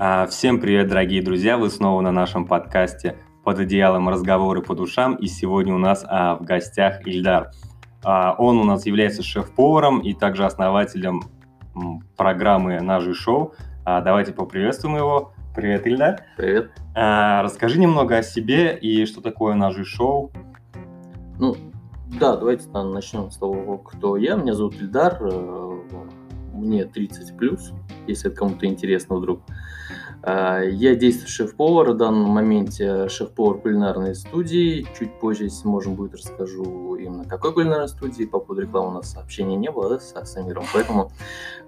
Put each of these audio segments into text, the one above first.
А, всем привет, дорогие друзья! Вы снова на нашем подкасте «Под одеялом разговоры по душам». И сегодня у нас а, в гостях Ильдар. А, он у нас является шеф-поваром и также основателем программы «Ножи шоу». Давайте поприветствуем его. Привет, Ильдар. Привет. Расскажи немного о себе и что такое «Ножи шоу». Ну, да, давайте начнем с того, кто я. Меня зовут Ильдар, э, мне 30 плюс, если это кому-то интересно вдруг. Я действую шеф-повар, в данном моменте шеф-повар кулинарной студии. Чуть позже, если можно будет, расскажу именно какой кулинарной студии. По поводу рекламы у нас сообщения не было да, с Самиром, поэтому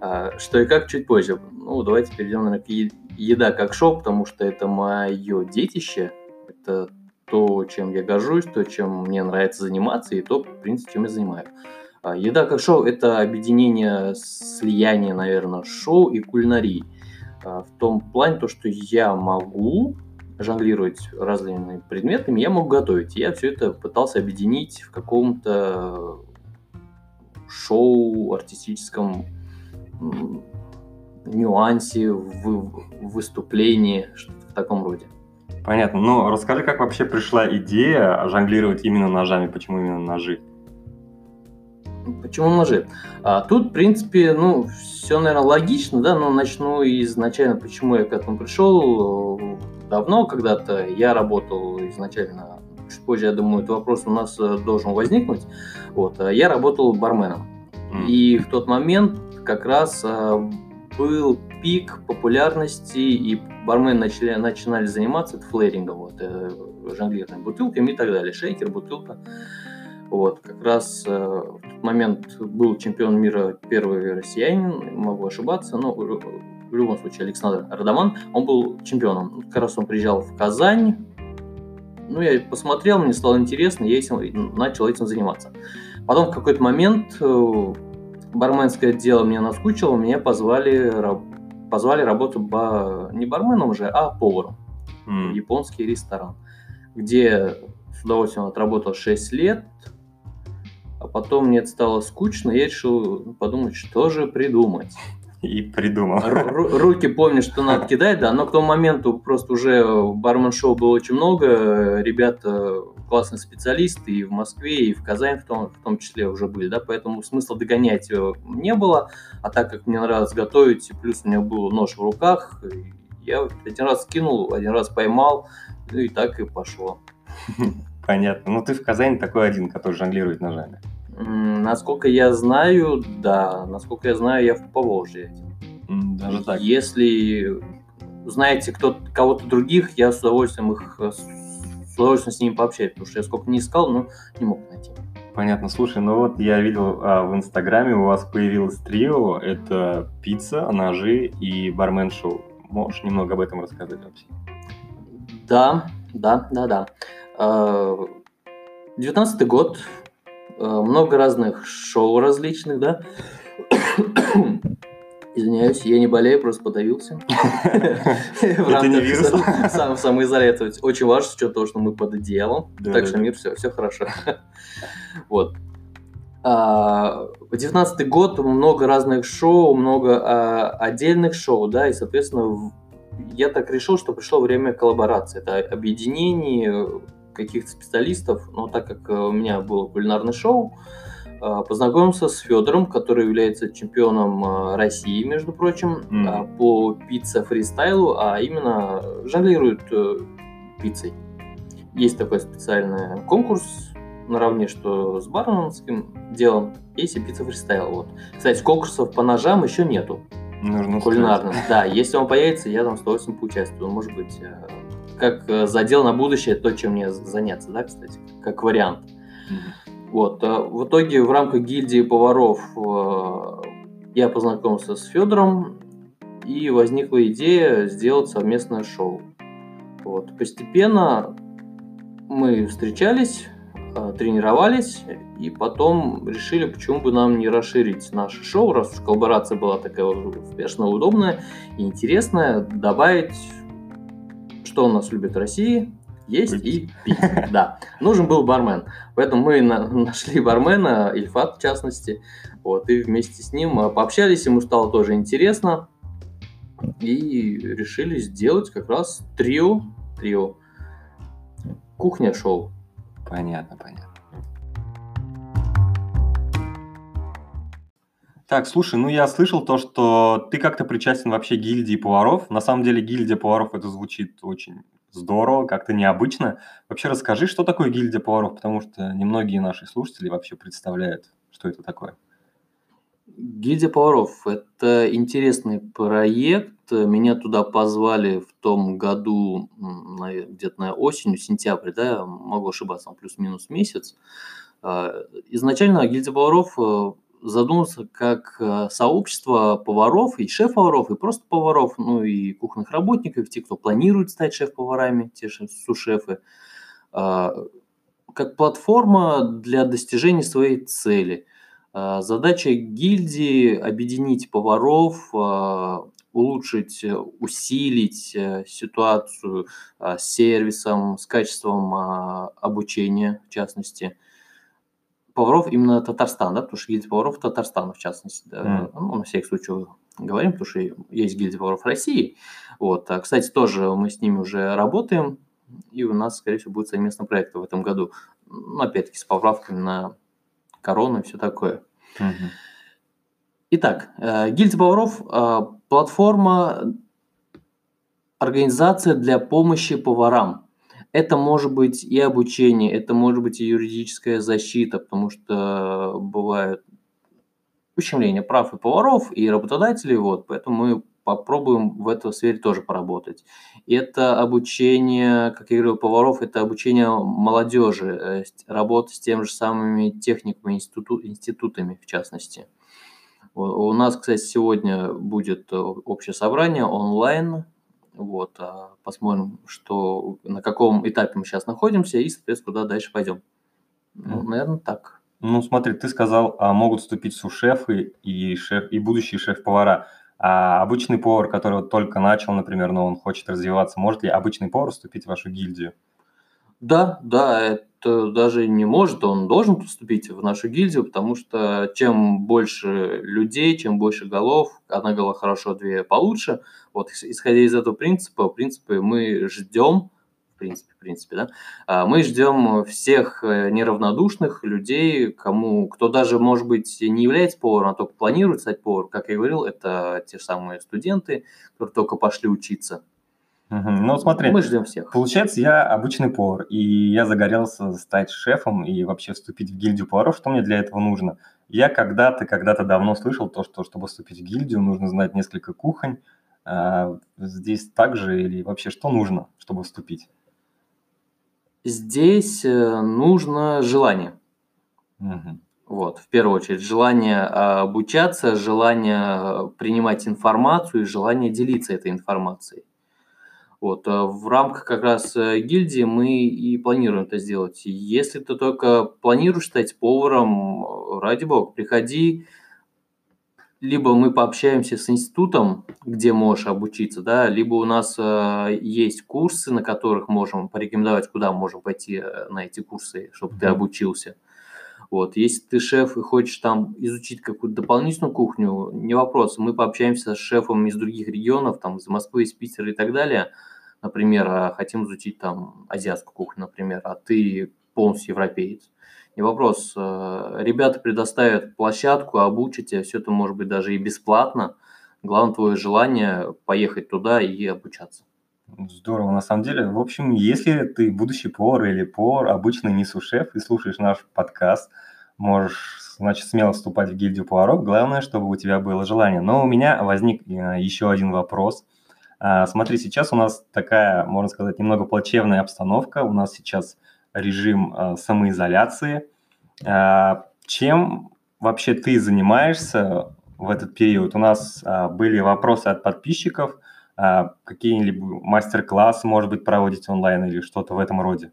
а, что и как чуть позже. Ну, давайте перейдем, наверное, к еда как шоу, потому что это мое детище. Это то, чем я горжусь, то, чем мне нравится заниматься, и то, в принципе, чем я занимаюсь. А, еда как шоу – это объединение, слияние, наверное, шоу и кулинарии. А, в том плане, то, что я могу жонглировать разными предметами, я могу готовить. Я все это пытался объединить в каком-то шоу, артистическом нюансе, в выступлении, что-то в таком роде. Понятно. Ну, расскажи, как вообще пришла идея жонглировать именно ножами, почему именно ножи? Почему ножи? А, тут, в принципе, ну, все, наверное, логично, да, но начну изначально, почему я к этому пришел. Давно когда-то я работал изначально, чуть позже, я думаю, этот вопрос у нас э, должен возникнуть. Вот, а я работал барменом. Mm. И в тот момент как раз был пик популярности, и бармены начали, начинали заниматься флерингом, вот, э, жонглированием бутылками и так далее. Шейкер, бутылка. Вот, как раз э, в момент был чемпион мира первый россиянин, могу ошибаться, но в любом случае Александр Радаман, он был чемпионом. Как раз он приезжал в Казань, ну, я посмотрел, мне стало интересно, я этим, начал этим заниматься. Потом в какой-то момент э, барменское дело мне наскучило, меня позвали, позвали работать ба, не барменом уже, а поваром mm. японский ресторан, где с удовольствием отработал 6 лет, а потом мне стало скучно, я решил подумать, что же придумать. И придумал. Ру- руки помню, что надо кидать, да, но к тому моменту просто уже бармен-шоу было очень много, ребята классные специалисты и в Москве, и в Казани в том, в том числе уже были, да, поэтому смысла догонять не было, а так как мне нравилось готовить, и плюс у меня был нож в руках, я один раз скинул, один раз поймал, ну и так и пошло. Понятно. Ну, ты в Казани такой один, который жонглирует ножами. Насколько я знаю, да. Насколько я знаю, я в Поволжье. Даже так. Если знаете кто кого-то других, я с удовольствием их с удовольствием с ними пообщаюсь, потому что я сколько не искал, но не мог найти. Понятно. Слушай, ну вот я видел а, в Инстаграме у вас появилось трио. Это пицца, ножи и бармен-шоу. Можешь немного об этом рассказать вообще? Да, да, да, да. 19 год, а, много разных шоу различных, да. Извиняюсь, я не болею, просто подавился. Это не вирус? Самоизоляция. Очень важно, с учетом того, что мы под одеялом. Так что мир, все, все хорошо. Вот. А, девятнадцатый год, много разных шоу, много а, отдельных шоу, да, и, соответственно, я так решил, что пришло время коллаборации. Это объединение каких-то специалистов, но так как э, у меня было кулинарное шоу, э, познакомился с Федором, который является чемпионом э, России, между прочим, mm. по пицца фристайлу, а именно жонглирует пиццей. Есть такой специальный конкурс наравне что с барменским делом, есть и пицца фристайл. Вот. Кстати, конкурсов по ножам еще нету. Нужно кулинарным. Да, если он появится, я там с удовольствием поучаствую. Может быть, как э, задел на будущее, то, чем мне заняться, да, кстати, как вариант. Mm-hmm. Вот. Э, в итоге в рамках гильдии поваров я познакомился с Федором, и возникла идея сделать совместное шоу. Вот. Постепенно мы встречались, Э, тренировались, и потом решили, почему бы нам не расширить наше шоу, раз уж коллаборация была такая успешная, удобная и интересная, добавить, что у нас любит России, есть пить. и пить. Да, нужен был бармен. Поэтому мы на, нашли бармена, Ильфат в частности, вот, и вместе с ним э, пообщались, ему стало тоже интересно. и решили сделать как раз трио, трио, кухня-шоу. Понятно, понятно. Так, слушай, ну я слышал то, что ты как-то причастен вообще гильдии поваров. На самом деле гильдия поваров это звучит очень здорово, как-то необычно. Вообще расскажи, что такое гильдия поваров, потому что немногие наши слушатели вообще представляют, что это такое. Гильдия поваров – это интересный проект. Меня туда позвали в том году, где-то на осенью, сентябрь, да, могу ошибаться, плюс-минус месяц. А, изначально гильдия поваров э, задумался как э, сообщество поваров и шеф-поваров, и просто поваров, ну и кухонных работников, те, кто планирует стать шеф-поварами, те сушефы, а, как платформа для достижения своей цели. А, задача гильдии – объединить поваров, а, улучшить, усилить э, ситуацию с сервисом, с качеством обучения, в частности – поваров именно Татарстан, да, потому что гильдия поваров Татарстана, в частности, да, mm. ну, на всякий случай говорим, потому что есть гильдия поваров России. Вот. А, кстати, тоже мы с ними уже работаем, и у нас, скорее всего, будет совместный проект в этом году. Ну, опять-таки, с поправками на корону и все такое. Mm-hmm. Итак, э, гильдия поваров э, – платформа, организация для помощи поварам – это может быть и обучение, это может быть и юридическая защита, потому что бывают ущемления прав и поваров, и работодателей, вот, поэтому мы попробуем в этой сфере тоже поработать. И это обучение, как я говорил, поваров, это обучение молодежи, э, работа с теми же самыми техниками, институт, институтами в частности. У нас, кстати, сегодня будет общее собрание онлайн, вот, а посмотрим, что, на каком этапе мы сейчас находимся и, соответственно, куда дальше пойдем. Ну, наверное, так. Ну, смотри, ты сказал, а могут вступить сушефы и, шеф, и будущие шеф-повара. А обычный повар, который вот только начал, например, но он хочет развиваться, может ли обычный повар вступить в вашу гильдию? Да, да, это даже не может, он должен поступить в нашу гильдию, потому что чем больше людей, чем больше голов, одна голова хорошо, две получше. Вот исходя из этого принципа, в принципе, мы ждем, в принципе, в принципе, да, а, мы ждем всех э, неравнодушных людей, кому, кто даже, может быть, не является поваром, а только планирует стать поваром. Как я говорил, это те самые студенты, которые только пошли учиться. Угу. Ну, смотри, мы ждем всех. Получается, я обычный повар, и я загорелся стать шефом и вообще вступить в гильдию поваров. Что мне для этого нужно? Я когда-то, когда-то давно слышал то, что чтобы вступить в гильдию, нужно знать несколько кухонь. А здесь также или вообще что нужно, чтобы вступить? Здесь э, нужно желание. Угу. Вот, в первую очередь, желание обучаться, желание принимать информацию и желание делиться этой информацией. Вот, э, в рамках как раз э, гильдии мы и планируем это сделать. Если ты только планируешь стать поваром, э, ради бога, приходи, либо мы пообщаемся с институтом, где можешь обучиться, да, либо у нас э, есть курсы, на которых можем порекомендовать, куда можем пойти на эти курсы, чтобы mm-hmm. ты обучился. Вот, если ты шеф и хочешь там изучить какую-то дополнительную кухню, не вопрос, мы пообщаемся с шефом из других регионов, там из Москвы, из Питера и так далее. Например, а хотим изучить там азиатскую кухню, например, а ты полностью европеец. Не вопрос, э, ребята предоставят площадку, обучите, все это может быть даже и бесплатно. Главное твое желание поехать туда и обучаться. Здорово, на самом деле. В общем, если ты будущий повар или повар, обычный не сушеф, и слушаешь наш подкаст, можешь, значит, смело вступать в гильдию поваров. Главное, чтобы у тебя было желание. Но у меня возник э, еще один вопрос. А, смотри, сейчас у нас такая, можно сказать, немного плачевная обстановка. У нас сейчас режим а, самоизоляции. А, чем вообще ты занимаешься в этот период? У нас были вопросы от подписчиков – какие-либо мастер-классы, может быть, проводите онлайн или что-то в этом роде?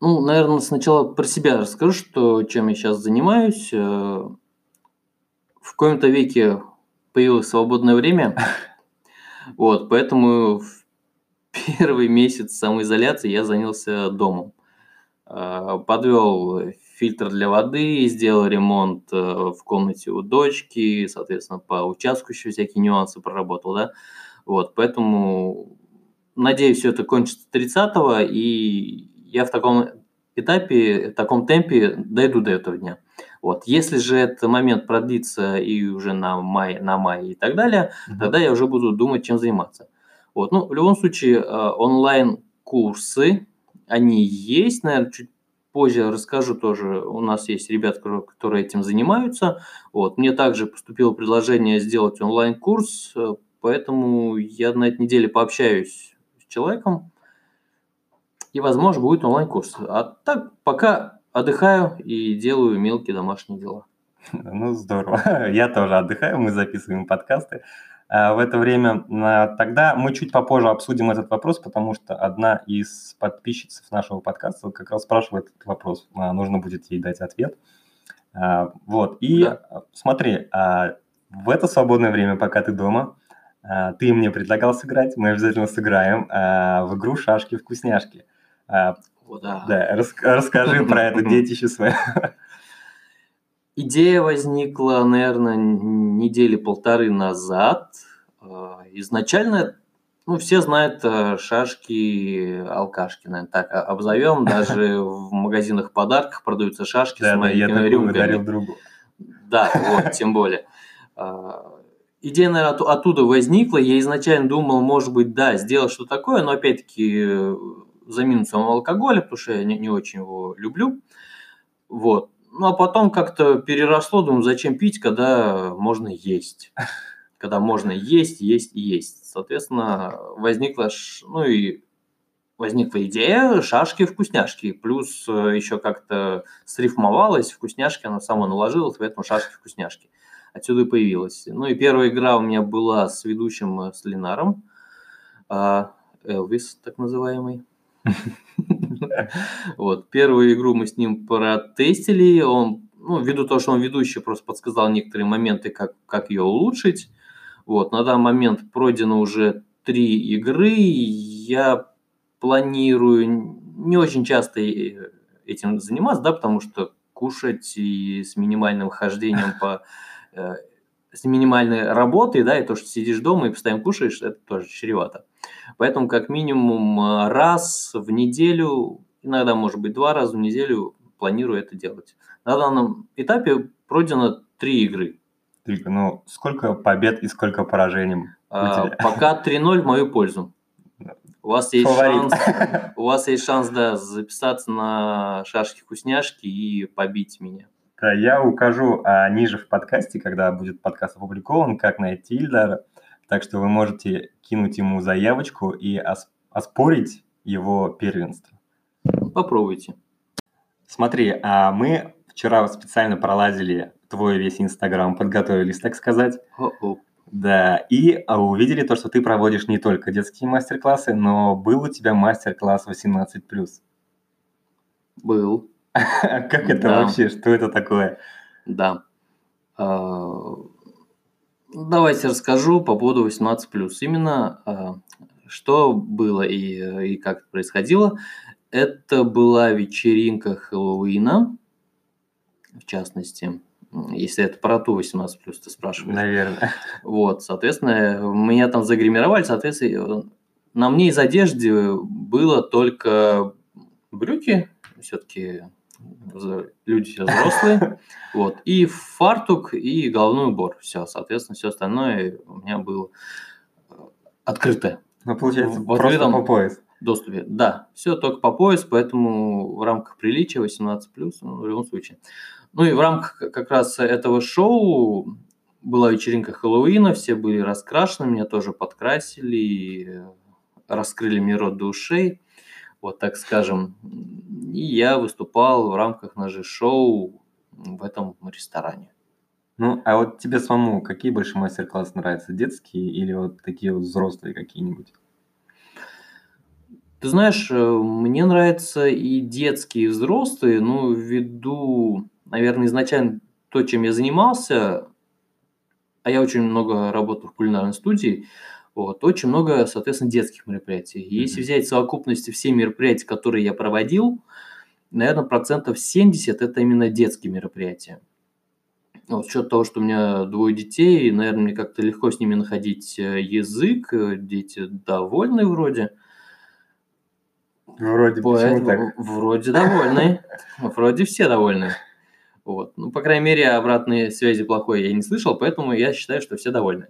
Ну, наверное, сначала про себя расскажу, что, чем я сейчас занимаюсь. Э, в коем-то веке появилось свободное время, вот, поэтому в первый месяц самоизоляции я занялся домом. А, Подвел фильтр для воды, сделал ремонт э, в комнате у дочки, соответственно, по участку еще всякие нюансы проработал, да. Вот, поэтому надеюсь, все это кончится 30-го, и я в таком этапе, в таком темпе дойду до этого дня. Вот. Если же этот момент продлится и уже на май, на май и так далее, mm-hmm. тогда я уже буду думать, чем заниматься. Вот. Ну, в любом случае, э, онлайн-курсы, они есть, наверное, чуть позже расскажу тоже. У нас есть ребята, которые этим занимаются. Вот. Мне также поступило предложение сделать онлайн-курс, э, поэтому я на этой неделе пообщаюсь с человеком, и, возможно, будет онлайн-курс. А так, пока отдыхаю и делаю мелкие домашние дела. Ну, здорово. Я тоже отдыхаю, мы записываем подкасты. А, в это время тогда мы чуть попозже обсудим этот вопрос, потому что одна из подписчиц нашего подкаста как раз спрашивает этот вопрос. А, нужно будет ей дать ответ. А, вот, и да. смотри, в это свободное время, пока ты дома, ты мне предлагал сыграть, мы обязательно сыграем в игру «Шашки-вкусняшки». О, да. Да, расскажи про это детище свое. Идея возникла, наверное, недели полторы назад. А, изначально, ну, все знают э, шашки, алкашки, наверное, так обзовем. Даже в магазинах подарков продаются шашки с моими да, я рюмками. дарил другу. Да, вот, тем более. А, идея, наверное, оттуда возникла. Я изначально думал, может быть, да, сделать что такое, но опять-таки за минусом алкоголя, потому что я не, не очень его люблю. Вот. Ну, а потом как-то переросло, думаю, зачем пить, когда можно есть. Когда можно есть, есть есть. Соответственно, возникла, ну и возникла идея шашки-вкусняшки. Плюс э, еще как-то срифмовалась, вкусняшки она сама наложила, поэтому шашки-вкусняшки. Отсюда и появилась. Ну и первая игра у меня была с ведущим, э, с Ленаром. А, Элвис, так называемый. Вот, первую игру мы с ним протестили, он, ну, ввиду того, что он ведущий, просто подсказал некоторые моменты, как, как ее улучшить. Вот, на данный момент пройдено уже три игры, я планирую не очень часто этим заниматься, да, потому что кушать и с минимальным хождением по э, с минимальной работой, да, и то, что сидишь дома и постоянно кушаешь, это тоже чревато. Поэтому как минимум э, раз в неделю, иногда может быть два раза в неделю планирую это делать. На данном этапе пройдено три игры. Ну, сколько побед и сколько поражений? А, пока 3-0 в мою пользу. У вас есть Фаворит. шанс, у вас есть шанс, да, записаться на шашки-вкусняшки и побить меня. Да, я укажу а, ниже в подкасте, когда будет подкаст опубликован, как найти Ильдара. Так что вы можете кинуть ему заявочку и ос- оспорить его первенство. Попробуйте. Смотри, а мы вчера специально пролазили твой весь Инстаграм, подготовились, так сказать. О-о. Да, и а, увидели то, что ты проводишь не только детские мастер-классы, но был у тебя мастер-класс 18+. Был. Как это да. вообще? Что это такое? Да. А, давайте расскажу по поводу 18+. Именно а, что было и, и как это происходило. Это была вечеринка Хэллоуина, в частности. Если это про ту 18 плюс ты спрашиваешь. Наверное. Вот, соответственно, меня там загримировали, соответственно, на мне из одежды было только брюки, все-таки люди все взрослые, вот, и фартук, и головной убор, все, соответственно, все остальное у меня было э, открытое. Ну, получается, в просто по пояс. Доступе, да, все только по пояс, поэтому в рамках приличия 18+, ну, в любом случае. Ну и в рамках как раз этого шоу была вечеринка Хэллоуина, все были раскрашены, меня тоже подкрасили, раскрыли мне рот до ушей вот так скажем. И я выступал в рамках нашего шоу в этом ресторане. Ну, а вот тебе самому какие больше мастер-классы нравятся, детские или вот такие вот взрослые какие-нибудь? Ты знаешь, э, мне нравятся и детские, и взрослые, ну, ввиду, наверное, изначально то, чем я занимался, а я очень много работал в кулинарной студии, вот. Очень много, соответственно, детских мероприятий. Mm-hmm. Если взять в совокупности все мероприятия, которые я проводил, наверное, процентов 70 это именно детские мероприятия. Вот, с того, что у меня двое детей, наверное, мне как-то легко с ними находить э, язык, э, дети довольны вроде. Вроде Поэтому, так? Вроде довольны, вроде все довольны. Вот. Ну, по крайней мере, обратной связи плохой я не слышал, поэтому я считаю, что все довольны.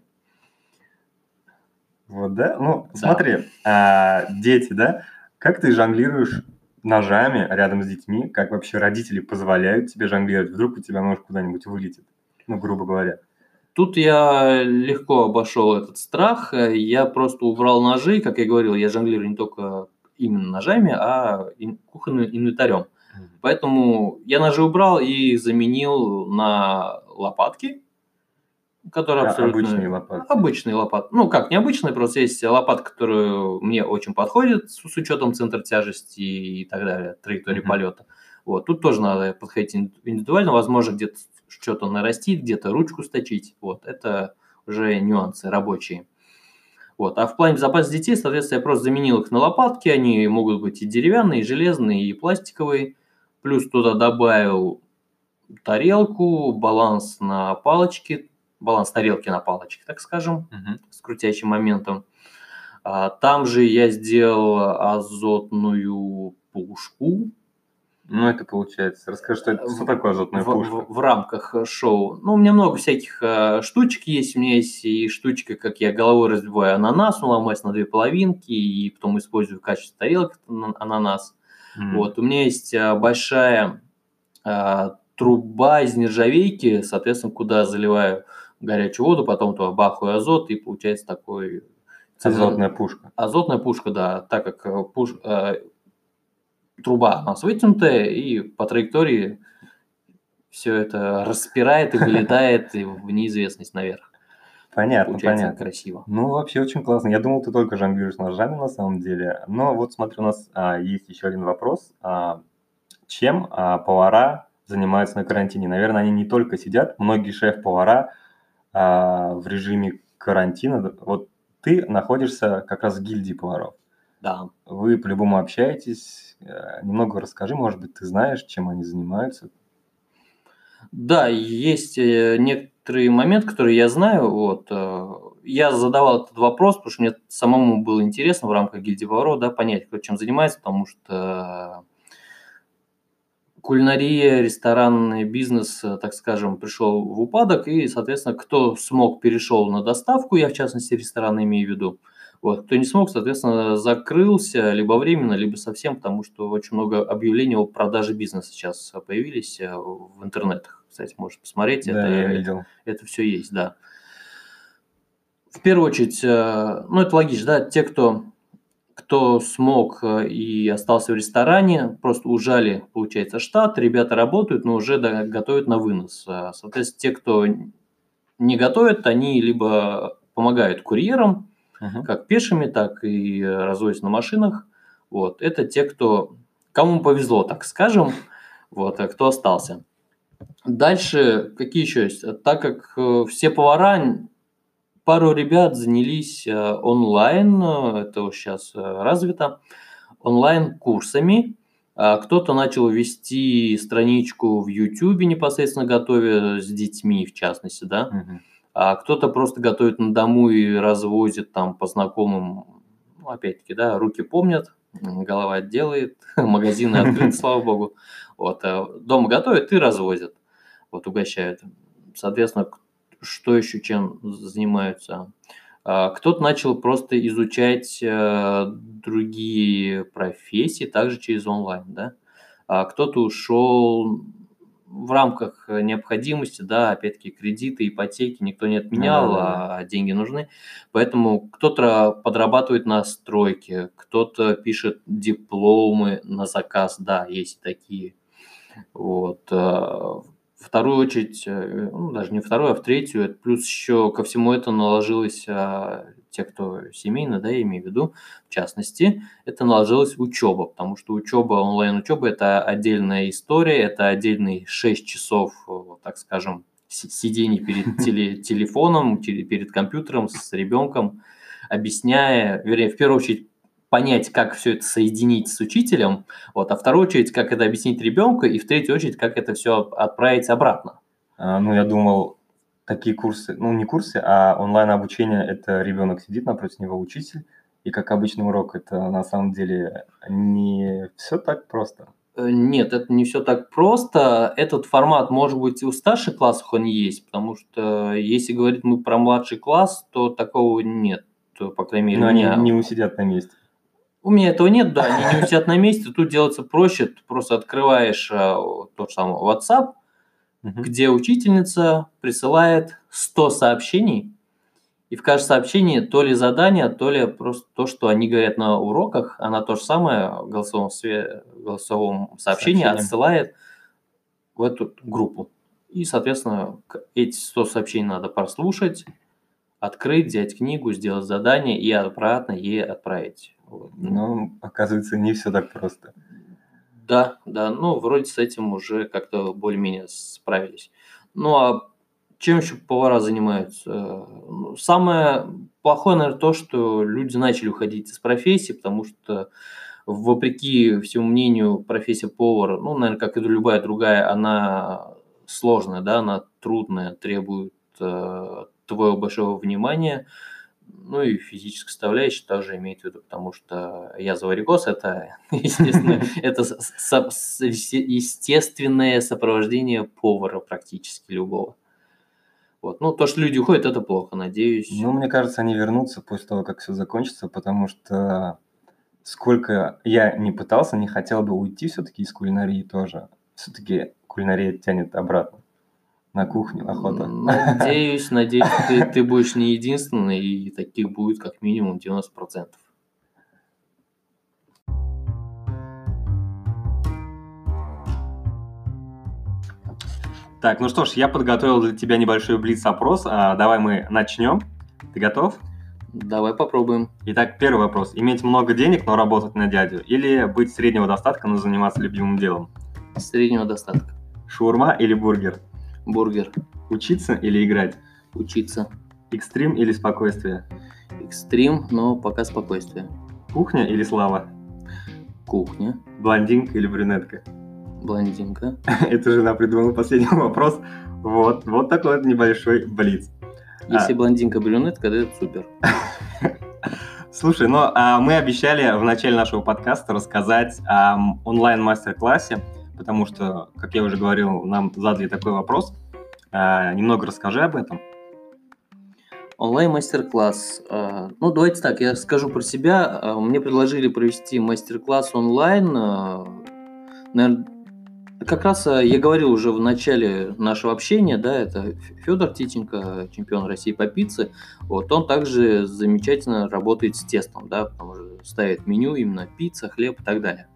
Вот, да? Ну, да. смотри, а, дети, да? Как ты жонглируешь ножами рядом с детьми? Как вообще родители позволяют тебе жонглировать? Вдруг у тебя нож куда-нибудь вылетит? Ну, грубо говоря. Тут я легко обошел этот страх. Я просто убрал ножи. Как я говорил, я жонглирую не только именно ножами, а кухонным инвентарем. Поэтому я ножи убрал и заменил на лопатки, которые а, абсолютно... Обычные лопатки. Обычные лопатки. Ну, как, необычные, просто есть лопатка, которая мне очень подходит с, с учетом центра тяжести и так далее, траектории mm-hmm. полета. Вот, тут тоже надо подходить индивидуально, возможно, где-то что-то нарастить, где-то ручку сточить. Вот, это уже нюансы рабочие. Вот. А в плане безопасности детей, соответственно, я просто заменил их на лопатки. Они могут быть и деревянные, и железные, и пластиковые. Плюс туда добавил тарелку, баланс на палочке, баланс тарелки на палочке, так скажем, угу. с крутящим моментом. А, там же я сделал азотную пушку, ну, это получается. Расскажи, что, это, что такое азотная в, пушка? В, в рамках э, шоу. Ну, у меня много всяких э, штучек есть. У меня есть и штучка, как я головой разбиваю ананас, ну, ломаюсь на две половинки, и потом использую в качестве тарелок ананас. Mm-hmm. Вот. У меня есть э, большая э, труба из нержавейки, соответственно, куда заливаю горячую воду, потом туда бахаю азот, и получается такой... Азотная пушка. Азотная пушка, да. Так как э, пуш, э, труба у нас вытянутая, и по траектории все это распирает и вылетает и в неизвестность наверх. Понятно, Получается понятно. красиво. Ну, вообще очень классно. Я думал, ты только жонглируешь ножами на самом деле. Но вот смотри, у нас а, есть еще один вопрос. А, чем а, повара занимаются на карантине? Наверное, они не только сидят. Многие шеф-повара а, в режиме карантина. Вот ты находишься как раз в гильдии поваров. Да. Вы по-любому общаетесь. Э, немного расскажи, может быть, ты знаешь, чем они занимаются? Да, есть э, некоторые моменты, которые я знаю. Вот. Э, я задавал этот вопрос, потому что мне самому было интересно в рамках гильдии поваров да, понять, кто чем занимается, потому что кулинария, ресторанный бизнес, так скажем, пришел в упадок, и, соответственно, кто смог, перешел на доставку, я в частности рестораны имею в виду, вот. Кто не смог, соответственно, закрылся либо временно, либо совсем, потому что очень много объявлений о продаже бизнеса сейчас появились э, в интернетах. Кстати, можешь посмотреть. Да, это, я видел. Это, это все есть, да. В первую очередь, э, ну это логично, да, те, кто, кто смог э, и остался в ресторане, просто ужали, получается, штат, ребята работают, но уже готовят на вынос. Соответственно, те, кто не готовят, они либо помогают курьерам, uh-huh. как пешими, так и разводятся на машинах. Вот. Это те, кто, кому повезло, так скажем, вот, а кто остался. Дальше, какие еще есть? Так как э, все повара, пару ребят занялись э, онлайн, э, это сейчас развито, онлайн-курсами. Кто-то начал вести страничку в YouTube непосредственно готовя с детьми, в частности, да. Uh-huh а кто-то просто готовит на дому и развозит там по знакомым, ну, опять-таки, да, руки помнят, голова делает, магазины открыты, слава богу. Вот, дома готовят и развозят, вот, угощают. Соответственно, что еще чем занимаются? А, кто-то начал просто изучать э, другие профессии также через онлайн, да. А кто-то ушел в рамках э, необходимости, да, опять-таки кредиты, ипотеки никто не отменял, да, да, да. а деньги нужны. Поэтому кто-то подрабатывает на стройке, кто-то пишет дипломы на заказ, да, есть такие. Вот. Э, вторую очередь, э, ну, даже не вторую, а в третью, плюс еще ко всему это наложилось, а, те, кто семейно, да, я имею в виду, в частности, это наложилась учеба, потому что учеба, онлайн-учеба – это отдельная история, это отдельные 6 часов, так скажем, сидений перед теле, телефоном, перед компьютером с ребенком, объясняя, вернее, в первую очередь, понять, как все это соединить с учителем, вот, а в вторую очередь, как это объяснить ребенку, и в третью очередь, как это все отправить обратно. А, ну, я думал, такие курсы, ну, не курсы, а онлайн-обучение, это ребенок сидит напротив него учитель, и как обычный урок, это на самом деле не все так просто. Э, нет, это не все так просто. Этот формат, может быть, у старших классов он есть, потому что если говорить мы про младший класс, то такого нет, по крайней мере, Но они не усидят на месте. У меня этого нет, да, они не усидят на месте. Тут делается проще, ты просто открываешь э, тот же самый WhatsApp, где учительница присылает 100 сообщений, и в каждом сообщении то ли задание, то ли просто то, что они говорят на уроках, она то же самое в голосовом, све... голосовом сообщении Сообщением. отсылает в эту группу. И, соответственно, эти 100 сообщений надо прослушать, открыть, взять книгу, сделать задание и обратно ей отправить. Ну, оказывается, не все так просто. Да, да, ну, вроде с этим уже как-то более-менее справились. Ну, а чем еще повара занимаются? Ну, самое плохое, наверное, то, что люди начали уходить из профессии, потому что, вопреки всему мнению, профессия повара, ну, наверное, как и любая другая, она сложная, да, она трудная, требует э, твоего большого внимания, ну и физическая составляющая тоже имеет в виду, потому что язва-варикоз – это, естественно, это естественное сопровождение повара практически любого. Вот. Ну, то, что люди уходят, это плохо, надеюсь. Ну, мне кажется, они вернутся после того, как все закончится, потому что сколько я не пытался, не хотел бы уйти все-таки из кулинарии тоже. Все-таки кулинария тянет обратно на кухню охота. Надеюсь, надеюсь, ты, ты будешь не единственный, и таких будет как минимум 90%. Так, ну что ж, я подготовил для тебя небольшой блиц-опрос. А, давай мы начнем. Ты готов? Давай попробуем. Итак, первый вопрос. Иметь много денег, но работать на дядю? Или быть среднего достатка, но заниматься любимым делом? Среднего достатка. Шаурма или бургер? Бургер. Учиться или играть? Учиться. Экстрим или спокойствие? Экстрим, но пока спокойствие. Кухня или слава? Кухня. Блондинка или брюнетка? Блондинка. Это жена придумала последний вопрос. Вот, вот такой вот небольшой блиц. Если а... блондинка брюнетка, то это супер. Слушай, ну а мы обещали в начале нашего подкаста рассказать о онлайн-мастер-классе, потому что, как я уже говорил, нам задали такой вопрос. А, немного расскажи об этом. Онлайн-мастер-класс. А, ну, давайте так, я скажу про себя. А, мне предложили провести мастер-класс онлайн. Наверное, как раз э, я говорил уже в начале нашего общения, да, это Федор Титенко, чемпион России по пицце. Вот он также замечательно работает с тестом, да, потому что ставит меню именно пицца, хлеб и так далее.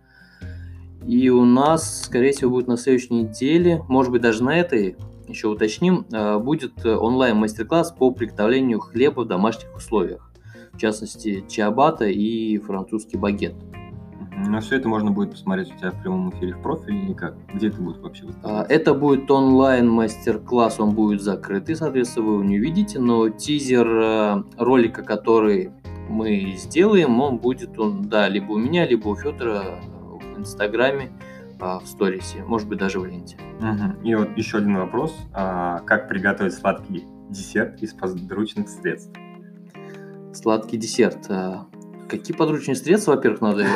И у нас, скорее всего, будет на следующей неделе, может быть, даже на этой, еще уточним, э, будет онлайн-мастер-класс по приготовлению хлеба в домашних условиях. В частности, чиабата и французский багет. Но все это можно будет посмотреть у тебя в прямом эфире в профиле или как? Где это будет вообще а, Это будет онлайн мастер-класс, он будет закрытый, соответственно, вы его не увидите, но тизер э, ролика, который мы сделаем, он будет, он, да, либо у меня, либо у Федора в Инстаграме, а, в сторисе, может быть, даже в ленте. Угу. И вот еще один вопрос. А, как приготовить сладкий десерт из подручных средств? Сладкий десерт. А, Какие подручные средства, во-первых, надо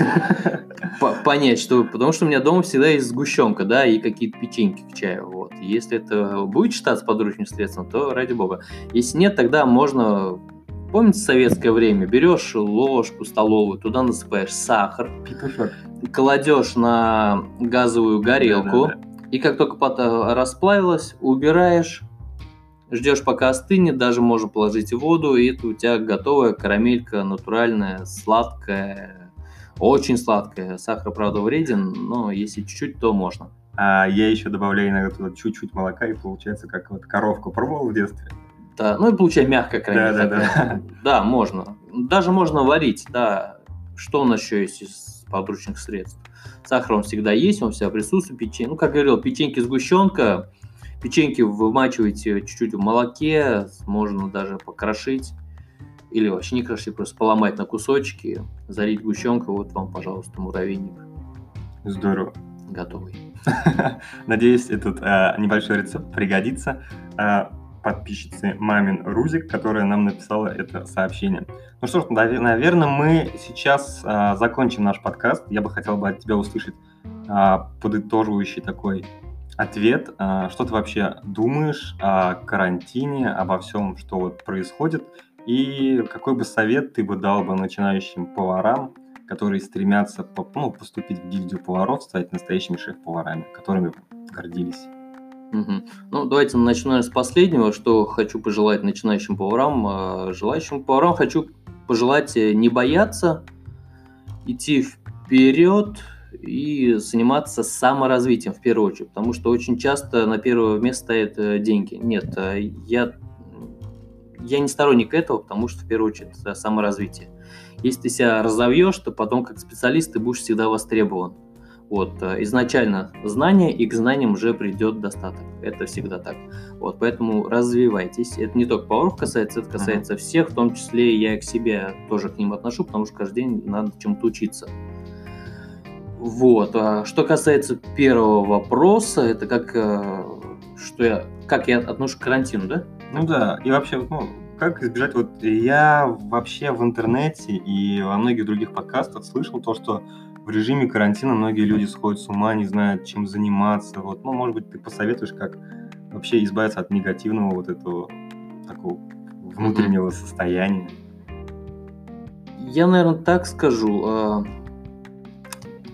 понять, что, потому что у меня дома всегда есть сгущенка, да, и какие-то печеньки к чаю, вот. Если это будет считаться подручным средством, то ради бога. Если нет, тогда можно, помните советское время, берешь ложку столовую, туда насыпаешь сахар, кладешь на газовую горелку, и как только расплавилась, убираешь, Ждешь, пока остынет, даже можно положить воду, и это у тебя готовая карамелька натуральная, сладкая, очень сладкая. Сахар, правда, вреден, но если чуть-чуть, то можно. А я еще добавляю иногда туда чуть-чуть молока, и получается как вот коровку пробовал в детстве. Да, ну и получай мягкая карамелька. Да, да, да. Да, можно. Даже можно варить, да. Что у нас еще есть из подручных средств? Сахар он всегда есть, он всегда присутствует. Печенье. Ну, как говорил, печеньки сгущенка, Печеньки вымачиваете чуть-чуть в молоке, можно даже покрошить. или вообще не крошить, просто поломать на кусочки, залить гущенкой, вот вам, пожалуйста, муравейник. Здорово. Готовый. Надеюсь, этот э, небольшой рецепт пригодится э, подписчице Мамин Рузик, которая нам написала это сообщение. Ну что ж, наверное, мы сейчас э, закончим наш подкаст. Я бы хотел бы от тебя услышать э, подытоживающий такой ответ. Э, что ты вообще думаешь о карантине, обо всем, что вот происходит, и какой бы совет ты бы дал бы начинающим поварам, которые стремятся ну, поступить в гильдию поваров, стать настоящими шеф-поварами, которыми гордились? Угу. Ну, давайте начну с последнего, что хочу пожелать начинающим поварам. А, желающим поварам хочу пожелать э, не бояться, идти вперед и заниматься саморазвитием в первую очередь, потому что очень часто на первое место стоят э, деньги. Нет, э, я я не сторонник этого, потому что в первую очередь это саморазвитие. Если ты себя разовьешь, то потом как специалист ты будешь всегда востребован. Вот, э, изначально знания, и к знаниям уже придет достаток. Это всегда так. Вот, поэтому развивайтесь. Это не только поваров касается, это касается uh-huh. всех, в том числе я и к себе тоже к ним отношу, потому что каждый день надо чему-то учиться. Вот. А что касается первого вопроса, это как, э, что я, как я отношусь к карантину, да? Ну да, и вообще, ну, как избежать, вот я вообще в интернете и во многих других подкастах слышал то, что в режиме карантина многие люди сходят с ума, не знают, чем заниматься. Вот, ну, может быть, ты посоветуешь, как вообще избавиться от негативного вот этого такого внутреннего состояния? Я, наверное, так скажу. А,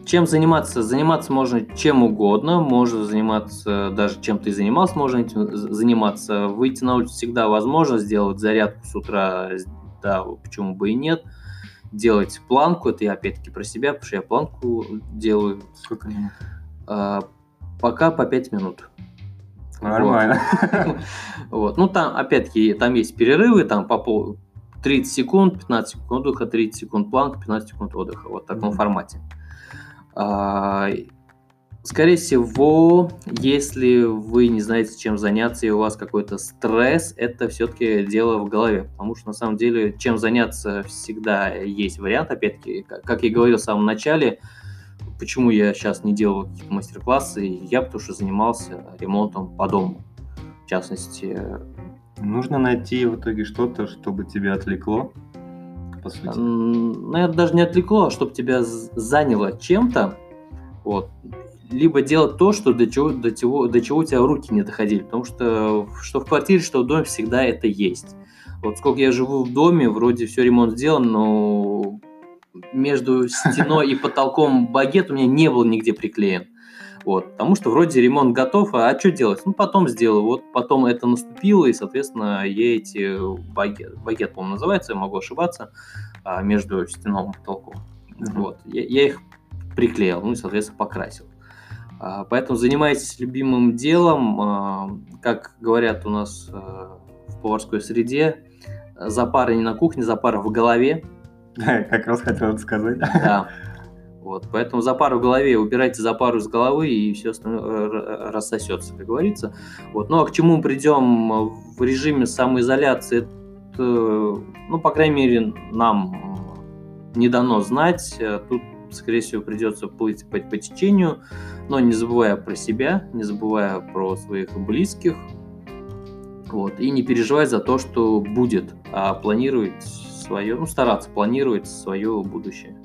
чем заниматься? Заниматься можно чем угодно, можно заниматься даже чем ты занимался, можно этим заниматься. Выйти на улицу всегда возможно, сделать зарядку с утра, да, почему бы и нет. Делать планку, это я опять-таки про себя, потому что я планку делаю. Сколько минут? А, пока по 5 минут. Нормально. Вот. вот. Ну, там, опять-таки, там есть перерывы, там по пол 30 секунд, 15 секунд отдыха, 30 секунд планка, 15 секунд отдыха. Вот в таком mm-hmm. формате. А, скорее всего, если вы не знаете, чем заняться, и у вас какой-то стресс, это все-таки дело в голове. Потому что, на самом деле, чем заняться всегда есть вариант. Опять-таки, как я говорил в самом начале, почему я сейчас не делаю какие-то мастер-классы, я потому что занимался ремонтом по дому. В частности... Нужно найти в итоге что-то, чтобы тебя отвлекло по сути. Наверное, даже не отвлекло, а чтобы тебя заняло чем-то. Вот. Либо делать то, что до чего, до, чего, до чего у тебя руки не доходили. Потому что что в квартире, что в доме всегда это есть. Вот сколько я живу в доме, вроде все ремонт сделан, но между стеной и потолком багет у меня не был нигде приклеен. Вот, потому что вроде ремонт готов, а, а что делать? Ну, потом сделаю. Вот потом это наступило, и, соответственно, я эти багет, багет по-моему, называется, я могу ошибаться, а, между стеном и потолком. Mm-hmm. Вот, я, я их приклеил, ну и, соответственно, покрасил. А, поэтому занимайтесь любимым делом, а, как говорят у нас а, в поварской среде, за пары не на кухне, за пары в голове. Как раз хотел это сказать. Да. Вот, поэтому за пару в голове убирайте за пару с головы, и все остальное рассосется, как говорится. Вот. Ну а к чему мы придем в режиме самоизоляции, это, ну, по крайней мере, нам не дано знать. Тут, скорее всего, придется плыть по, по течению, но не забывая про себя, не забывая про своих близких, вот, и не переживать за то, что будет, а планировать свое, ну, стараться планировать свое будущее.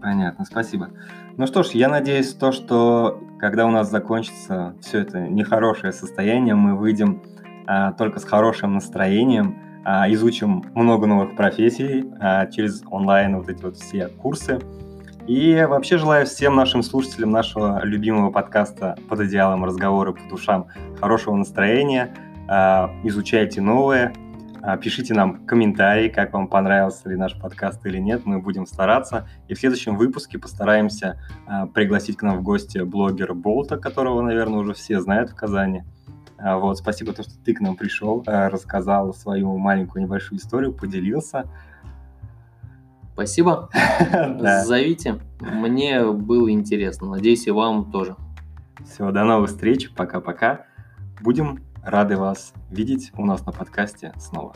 Понятно, спасибо. Ну что ж, я надеюсь, то, что когда у нас закончится все это нехорошее состояние, мы выйдем а, только с хорошим настроением, а, изучим много новых профессий а, через онлайн вот эти вот все курсы. И вообще желаю всем нашим слушателям нашего любимого подкаста «Под одеялом разговоры по душам» хорошего настроения, а, изучайте новое, а, пишите нам комментарии, как вам понравился ли наш подкаст или нет. Мы будем стараться. И в следующем выпуске постараемся а, пригласить к нам в гости блогера Болта, которого, наверное, уже все знают в Казани. Вот, спасибо, то, что ты к нам пришел, рассказал свою маленькую небольшую историю, поделился. Спасибо. Зовите. Мне было интересно. Надеюсь, и вам тоже. Все, до новых встреч. Пока-пока. Будем Рады вас видеть у нас на подкасте снова.